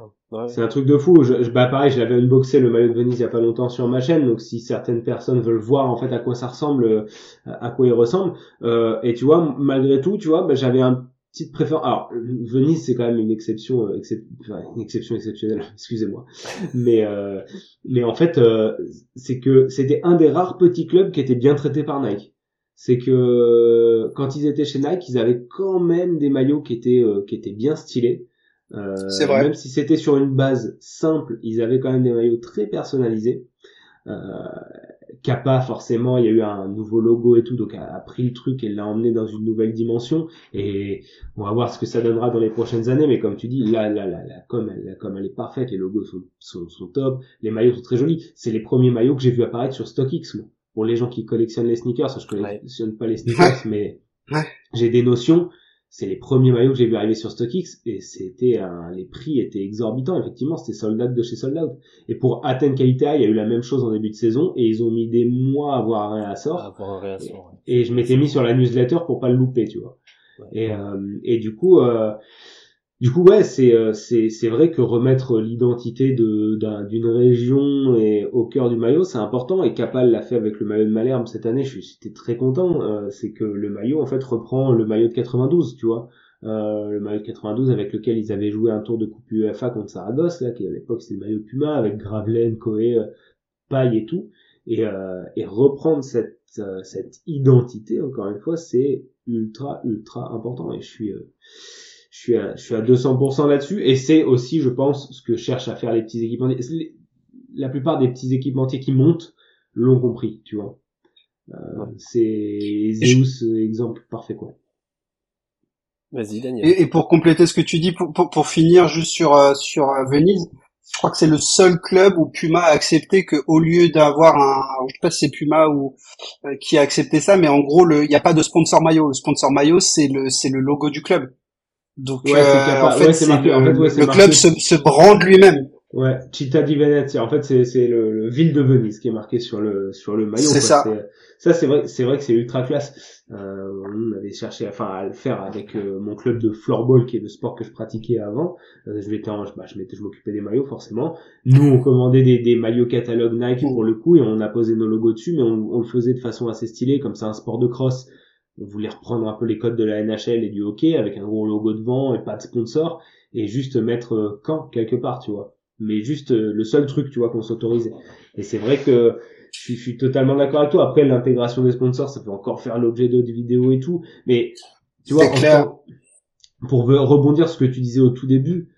C'est un truc de fou. Je, bah pareil, je l'avais unboxé le maillot de Venise il y a pas longtemps sur ma chaîne. Donc si certaines personnes veulent voir en fait à quoi ça ressemble, euh, à quoi il ressemble, euh, et tu vois, malgré tout, tu vois, bah, j'avais un petite préférence. Alors Venise c'est quand même une exception, euh, une exception exceptionnelle. Excusez-moi, mais euh, mais en fait euh, c'est que c'était un des rares petits clubs qui était bien traité par Nike c'est que quand ils étaient chez Nike, ils avaient quand même des maillots qui étaient qui étaient bien stylés. Euh, vrai. Même si c'était sur une base simple, ils avaient quand même des maillots très personnalisés. Euh, Kappa, forcément, il y a eu un nouveau logo et tout, donc a, a pris le truc et l'a emmené dans une nouvelle dimension. Et on va voir ce que ça donnera dans les prochaines années. Mais comme tu dis, là, là, là, là comme, elle, comme elle est parfaite, les logos sont, sont, sont top, les maillots sont très jolis. C'est les premiers maillots que j'ai vu apparaître sur StockX. Moi. Pour les gens qui collectionnent les sneakers, je collectionne pas les sneakers, mais j'ai des notions c'est les premiers maillots que j'ai vu arriver sur StockX et c'était un, les prix étaient exorbitants effectivement c'était sold out de chez sold out et pour Athènes Qualité il y a eu la même chose en début de saison et ils ont mis des mois à avoir un réassort, un réassort et, je m'étais mis sur la newsletter pour pas le louper tu vois. Et euh, et du coup euh, du coup, ouais, c'est euh, c'est c'est vrai que remettre l'identité de d'une région et au cœur du maillot, c'est important. Et Capal l'a fait avec le maillot de Malherbe cette année. Je suis très content. Euh, c'est que le maillot en fait reprend le maillot de 92, tu vois. Euh, le maillot de 92 avec lequel ils avaient joué un tour de coupe UEFA contre Saragosse, là, qui à l'époque c'était le maillot Puma avec Gravelaine, Coé, Paille et tout. Et, et reprendre cette cette identité encore une fois, c'est ultra ultra important. Et je suis je suis à, je suis à 200% là-dessus et c'est aussi je pense ce que cherchent à faire les petits équipementiers. La plupart des petits équipementiers qui montent l'ont compris tu vois. Euh, c'est Zeus exemple parfait quoi. Vas-y Daniel. Et, pour compléter ce que tu dis pour, pour, finir juste sur euh, sur euh, Venise je crois que c'est le seul club où Puma a accepté que au lieu d'avoir un je sais pas si c'est Puma ou qui a accepté ça mais en gros il n'y a pas de sponsor maillot. Le sponsor maillot c'est le c'est le logo du club donc ouais, euh, en fait, c'est marqué, en fait, ouais, le club se, se brande lui-même. Ouais, Città di Venezia. En fait, c'est c'est le, le, ville de Venise qui est marqué sur le sur le maillot. C'est ça. Ça c'est vrai, c'est vrai que c'est ultra classe. Euh, on avait cherché, enfin, à le faire avec euh, mon club de floorball, qui est le sport que je pratiquais avant. Euh, je m'étais, bah, je m'étais, je m'occupais des maillots forcément. Nous, on commandait des, des maillots catalogue Nike pour le coup, et on a posé nos logos dessus, mais on, on le faisait de façon assez stylée, comme c'est un sport de cross on voulait reprendre un peu les codes de la NHL et du hockey avec un gros logo devant et pas de sponsor et juste mettre quand euh, quelque part, tu vois. Mais juste euh, le seul truc, tu vois, qu'on s'autorisait. Et c'est vrai que je suis, totalement d'accord avec toi. Après, l'intégration des sponsors, ça peut encore faire l'objet d'autres vidéos et tout. Mais tu vois, pour rebondir sur ce que tu disais au tout début,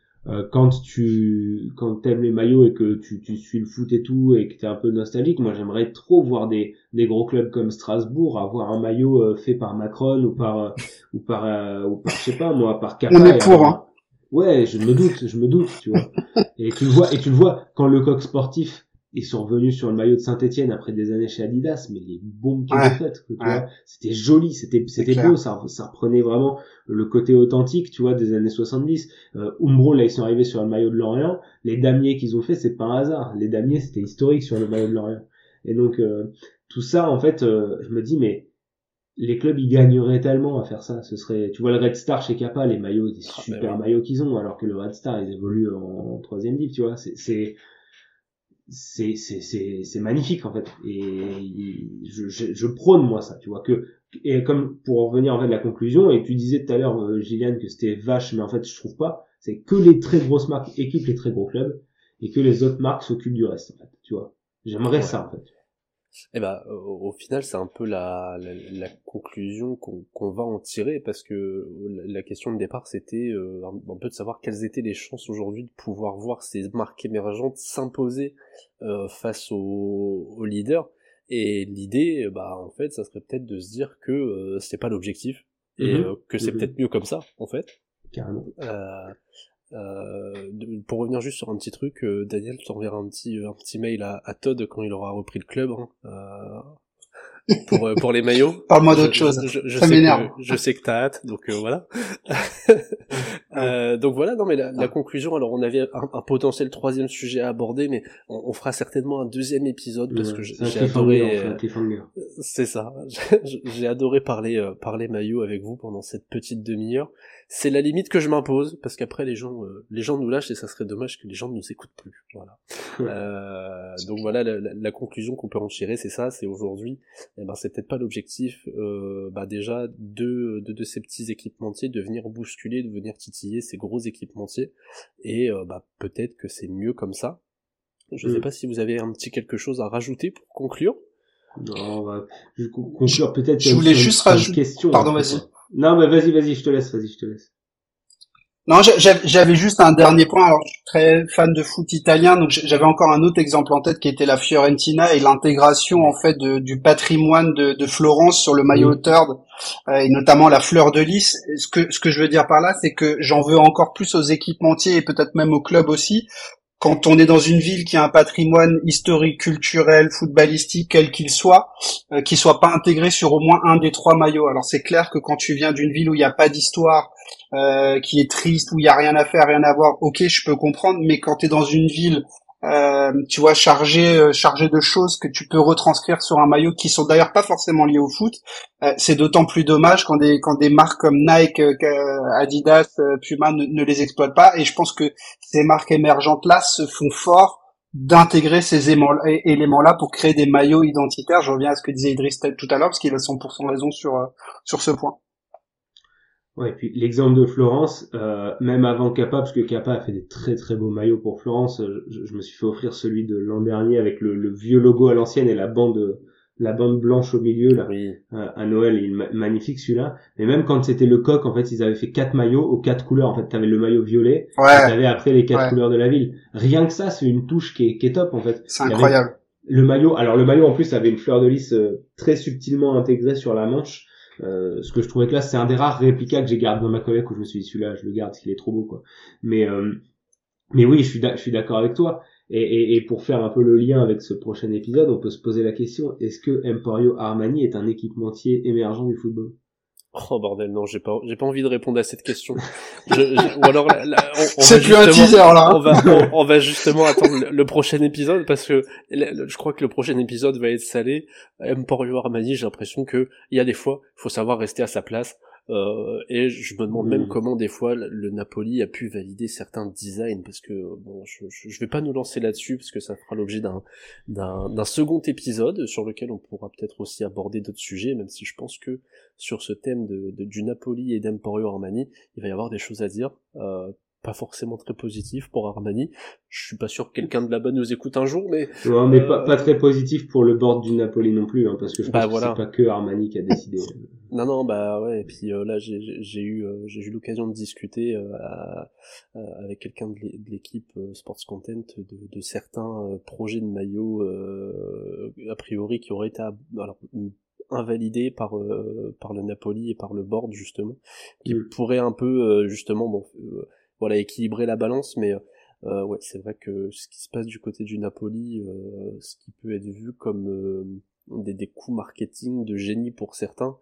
quand tu quand t'aimes les maillots et que tu, tu suis le foot et tout et que t'es un peu nostalgique, moi j'aimerais trop voir des des gros clubs comme Strasbourg avoir un maillot euh, fait par Macron ou par euh, ou par ou par je sais pas moi par Kappa. On est pour hein. Ouais, je me doute, je me doute, tu vois. Et tu le vois et tu le vois quand le coq sportif ils sont revenus sur le maillot de Saint-Etienne après des années chez Adidas, mais les bombes qu'ils ont faites, tu vois, c'était joli, c'était c'était beau, ça, ça reprenait vraiment le côté authentique, tu vois, des années 70. Euh, Umbro, là, ils sont arrivés sur le maillot de Lorient. Les damiers qu'ils ont fait, c'est pas un hasard. Les damiers, c'était historique sur le maillot de Lorient. Et donc, euh, tout ça, en fait, euh, je me dis, mais les clubs, ils gagneraient tellement à faire ça. Ce serait, tu vois, le Red Star chez Kappa, les maillots, des ah, ben super maillots qu'ils ont, alors que le Red Star, ils évoluent en, troisième div, tu vois. C'est, c'est c'est c'est c'est magnifique en fait. Et je, je, je, prône moi ça tu vois que et comme pour en revenir en fait à la conclusion et tu disais tout à l'heure euh, Gillian que c'était vache mais en fait je trouve pas c'est que les très grosses marques équipent les très gros clubs et que les autres marques s'occupent du reste en fait tu vois. J'aimerais ça en fait eh ben, au, final, c'est un peu la, la, conclusion qu'on va en tirer, parce que la, question de départ, c'était euh, un, peu de savoir quelles étaient les chances aujourd'hui de pouvoir voir ces marques émergentes s'imposer euh, face aux, aux, leaders. Et l'idée, bah, en fait, ça serait peut-être de se dire que euh, c'est pas l'objectif, et mm-hmm. que c'est mm-hmm. peut-être mieux comme ça, en fait. Carrément. Euh, pour revenir juste sur un petit truc, euh, Daniel t'enverra un petit un petit mail à, à, Todd quand il aura repris le club. Hein. Euh, pour, euh, pour les maillots. Parle-moi d'autre chose. Je, je, ça m'énerve. Je sais que t'as hâte, donc euh, voilà. euh, donc voilà, non mais la, la, conclusion. Alors on avait un, un, potentiel troisième sujet à aborder, mais on, on fera certainement un deuxième épisode parce que j'ai adoré. Euh, c'est ça. j'ai adoré parler parler maillot avec vous pendant cette petite demi-heure c'est la limite que je m'impose parce qu'après les gens euh, les gens nous lâchent et ça serait dommage que les gens ne nous écoutent plus voilà euh, donc voilà la, la, conclusion qu'on peut en tirer c'est ça c'est aujourd'hui eh ben c'est peut-être pas l'objectif euh, bah déjà de, de, de ces petits équipementiers de venir bousculer de venir titiller ces gros équipementiers et euh, bah peut-être que c'est mieux comme ça je sais mm. pas si vous avez un petit quelque chose à rajouter pour conclure non, bah, conclure peut-être. Je voulais juste rajouter. Pardon, vas-y. Non, mais vas-y, vas-y, je te laisse, vas-y, je te laisse. Non, j'avais juste un dernier point. Alors, je suis très fan de foot italien, donc j'avais encore un autre exemple en tête qui était la Fiorentina et l'intégration en fait du patrimoine de, Florence sur le maillot third euh, et notamment la fleur de lys. Ce que ce que je veux dire par là, c'est que j'en veux encore plus aux équipementiers et peut-être même aux clubs aussi quand on est dans une ville qui a un patrimoine historique, culturel, footballistique, quel qu'il soit, euh, qui soit pas intégré sur au moins un des trois maillots. Alors c'est clair que quand tu viens d'une ville où il n'y a pas d'histoire, euh, qui est triste, où il n'y a rien à faire, rien à voir, ok, je peux comprendre, mais quand tu es dans une ville euh, tu vois, chargé, euh, chargé de choses que tu peux retranscrire sur un maillot qui sont d'ailleurs pas forcément liés au foot. Euh, c'est d'autant plus dommage quand des quand des marques comme Nike, Adidas, Puma ne, les exploitent pas. Et je pense que ces marques émergentes là se font fort d'intégrer ces éléments-là pour créer des maillots identitaires. Je reviens à ce que disait Idriss tout à l'heure parce qu'il a 100% raison sur sur ce point. Ouais, et puis l'exemple de Florence, euh, même avant Kappa, parce que Kappa a fait des très très beaux maillots pour Florence, euh, je, me suis fait offrir celui de l'an dernier avec le, vieux logo à l'ancienne et la bande la bande blanche au milieu là oui. Euh, à Noël, il est magnifique celui-là. Mais même quand c'était le coq, en fait, ils avaient fait quatre maillots aux quatre couleurs. En fait, t'avais le maillot violet, ouais. t'avais après les quatre couleurs de la ville. Rien que ça, c'est une touche qui est, qui est top en fait. C'est incroyable. Le maillot, alors le maillot en plus avait une fleur de lys très subtilement intégrée sur la manche euh, ce que je trouvais classe, c'est un des rares réplicas que j'ai gardé dans ma collecte où je me suis dit celui-là, je le garde, qu'il est trop beau quoi. Mais euh, mais oui, je suis je suis d'accord avec toi. Et, et, pour faire un peu le lien avec ce prochain épisode, on peut se poser la question est-ce que Emporio Armani est un équipementier émergent du football? Oh bordel, non, j'ai pas, j'ai pas envie de répondre à cette question. Je, ou alors, c'est plus un teaser là. On va, on, va justement attendre le, prochain épisode parce que je crois que le prochain épisode va être salé. Emporio Armani, j'ai l'impression que il y a des fois, faut savoir rester à sa place. Euh, et je me demande même mm. comment des fois le Napoli a pu valider certains designs parce que bon, je, je, vais pas nous lancer là-dessus parce que ça fera l'objet d'un d'un second épisode sur lequel on pourra peut-être aussi aborder d'autres sujets, même si je pense que sur ce thème de, du Napoli et d'Emporio Armani, il va y avoir des choses à dire. Euh, pas forcément très positif pour Armani. Je suis pas sûr que quelqu'un de là-bas nous écoute un jour, mais non, mais pas, pas, très positif pour le board du Napoli non plus, hein, parce que je bah, pense que c'est pas que Armani qui a décidé. non, non, bah ouais. Et puis euh, là, j'ai eu euh, j'ai eu l'occasion de discuter euh, avec quelqu'un de l'équipe Sports Content de, de certains projets de maillots a priori qui auraient été alors, invalidés par par le Napoli et par le board justement, qui mm. pourraient un peu justement bon voilà équilibrer la balance mais euh, ouais c'est vrai que ce qui se passe du côté du Napoli euh, ce qui peut être vu comme euh, des, des coups marketing de génie pour certains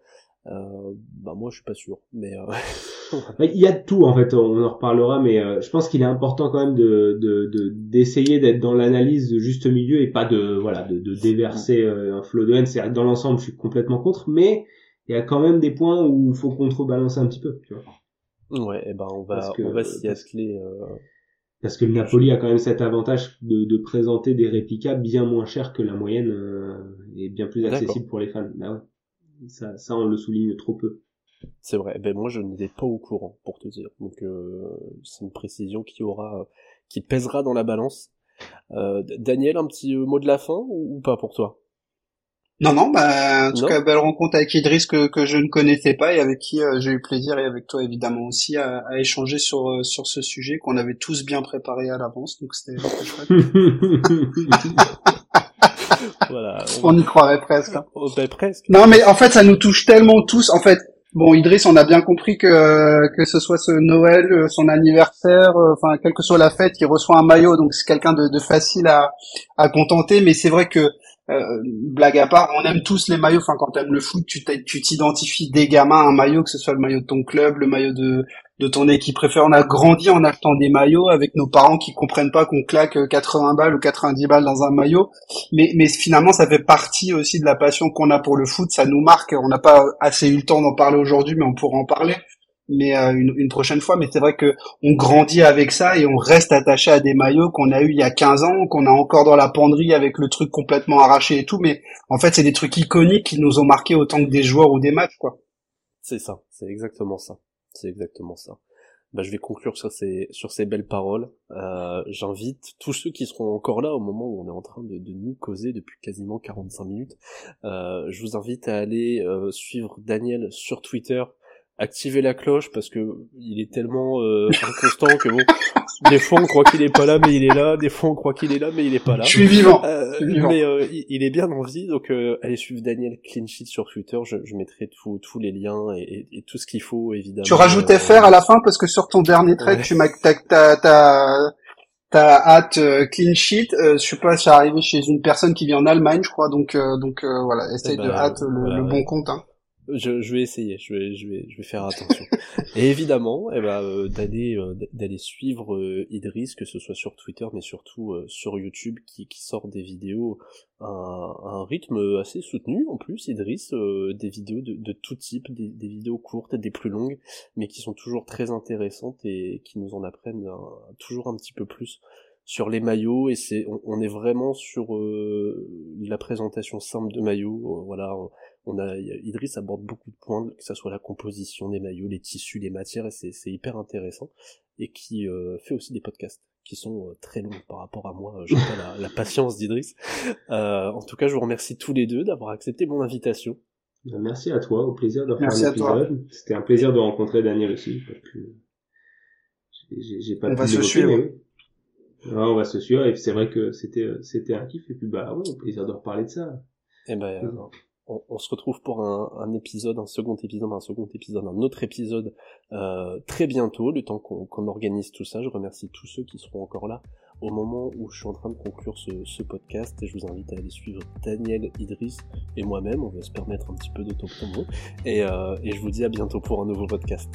euh, bah moi je suis pas sûr mais il y a tout en fait on en reparlera mais je pense qu'il est important quand même de d'essayer d'être dans l'analyse de juste milieu et pas de voilà de, de déverser un flot de haine. C'est dans l'ensemble je suis complètement contre mais il y a quand même des points où il faut contrebalancer un petit peu tu vois Ouais, et eh ben on va, on va s'y atteler. Euh... Parce que le Napoli a quand même cet avantage de, de présenter des réplicas bien moins chers que la moyenne euh, et bien plus accessible pour les fans. Bah ouais. Ça, ça, on le souligne trop peu. C'est vrai. Ben moi, je n'étais pas au courant, pour te dire. Donc, euh, c'est une précision qui aura, qui pèsera dans la balance. Euh, Daniel, un petit mot de la fin ou pas pour toi? Non, non, bah, en tout cas, belle rencontre avec Idriss que, que je ne connaissais pas et avec qui euh, j'ai eu plaisir et avec toi évidemment aussi à, à échanger sur, euh, sur ce sujet qu'on avait tous bien préparé à l'avance, donc c'était chouette. voilà, on... y croirait presque. Hein. Oh, ben, presque. Non, mais en fait, ça nous touche tellement tous. En fait, Bon, Idriss, on a bien compris que que ce soit ce Noël, euh, son anniversaire, euh, enfin quelle que soit la fête, il reçoit un maillot, donc c'est quelqu'un de, de, facile à à contenter. Mais c'est vrai que euh, blague à part, on aime tous les maillots. Enfin, quand t'aimes le foot, tu t'identifies des gamins à un maillot, que ce soit le maillot de ton club, le maillot de de ton équipe préférée. On a grandi en achetant des maillots avec nos parents qui comprennent pas qu'on claque 80 balles ou 90 balles dans un maillot. Mais, mais finalement, ça fait partie aussi de la passion qu'on a pour le foot. Ça nous marque. On n'a pas assez eu le temps d'en parler aujourd'hui, mais on pourra en parler mais euh, une, une, prochaine fois. Mais c'est vrai que on grandit avec ça et on reste attaché à des maillots qu'on a eu il y a 15 ans, qu'on a encore dans la penderie avec le truc complètement arraché et tout. Mais en fait, c'est des trucs iconiques qui nous ont marqué autant que des joueurs ou des matchs, quoi. C'est ça, c'est exactement ça, c'est exactement ça. Bah, je vais conclure sur ces sur ces belles paroles. Euh, J'invite tous ceux qui seront encore là au moment où on est en train de, de nous causer depuis quasiment 45 minutes. Euh, je vous invite à aller euh, suivre Daniel sur Twitter activer la cloche parce que il est tellement euh, inconstant que bon des fois on croit qu'il est pas là mais il est là. Des fois on croit qu'il est là mais il est pas là. Je suis vivant, euh, mais euh, il, est bien en vie donc euh, allez suivre Daniel Cleansheet sur Twitter. Je, je mettrai tous tous les liens et, et, tout ce qu'il faut évidemment. Tu rajoutes FR à la fin parce que sur ton dernier trade tu m'as t'as hâte clean sheet je sais pas c'est arrivé chez une personne qui vit en Allemagne je crois. Donc donc voilà. Essaye eh de ben, hâte le, le bon compte hein je, je, vais essayer, je vais, je vais, je vais faire attention. et évidemment, eh ben, euh, d'aller, euh, d'aller suivre euh, Idriss, que ce soit sur Twitter, mais surtout sur YouTube, qui, qui sort des vidéos à, un rythme assez soutenu. En plus, Idriss, des vidéos de, de tout type, des, des, vidéos courtes, des plus longues, mais qui sont toujours très intéressantes et qui nous en apprennent toujours un petit peu plus sur les maillots et c'est on, est vraiment sur la présentation simple de maillots voilà on a Idriss aborde beaucoup de points, que ce soit la composition des maillots, les tissus, les matières, et c'est hyper intéressant, et qui euh, fait aussi des podcasts qui sont euh, très longs par rapport à moi. Je pas la, la, patience d'Idriss. Euh, en tout cas, je vous remercie tous les deux d'avoir accepté mon invitation. Merci à toi, au plaisir de refaire l'épisode. C'était un plaisir de rencontrer Daniel aussi. J'ai pas on va se suivre. on va se suivre et c'est vrai que c'était c'était un kiff et puis bah ouais, au plaisir de reparler de ça. Et eh ben, on, se retrouve pour un, épisode, un second épisode, un second épisode, un autre épisode euh, très bientôt, le temps qu'on organise tout ça. Je remercie tous ceux qui seront encore là au moment où je suis en train de conclure ce, podcast et je vous invite à aller suivre Daniel Idriss et moi-même. On va se permettre un petit peu pour et, euh, et je vous dis à bientôt pour un nouveau podcast.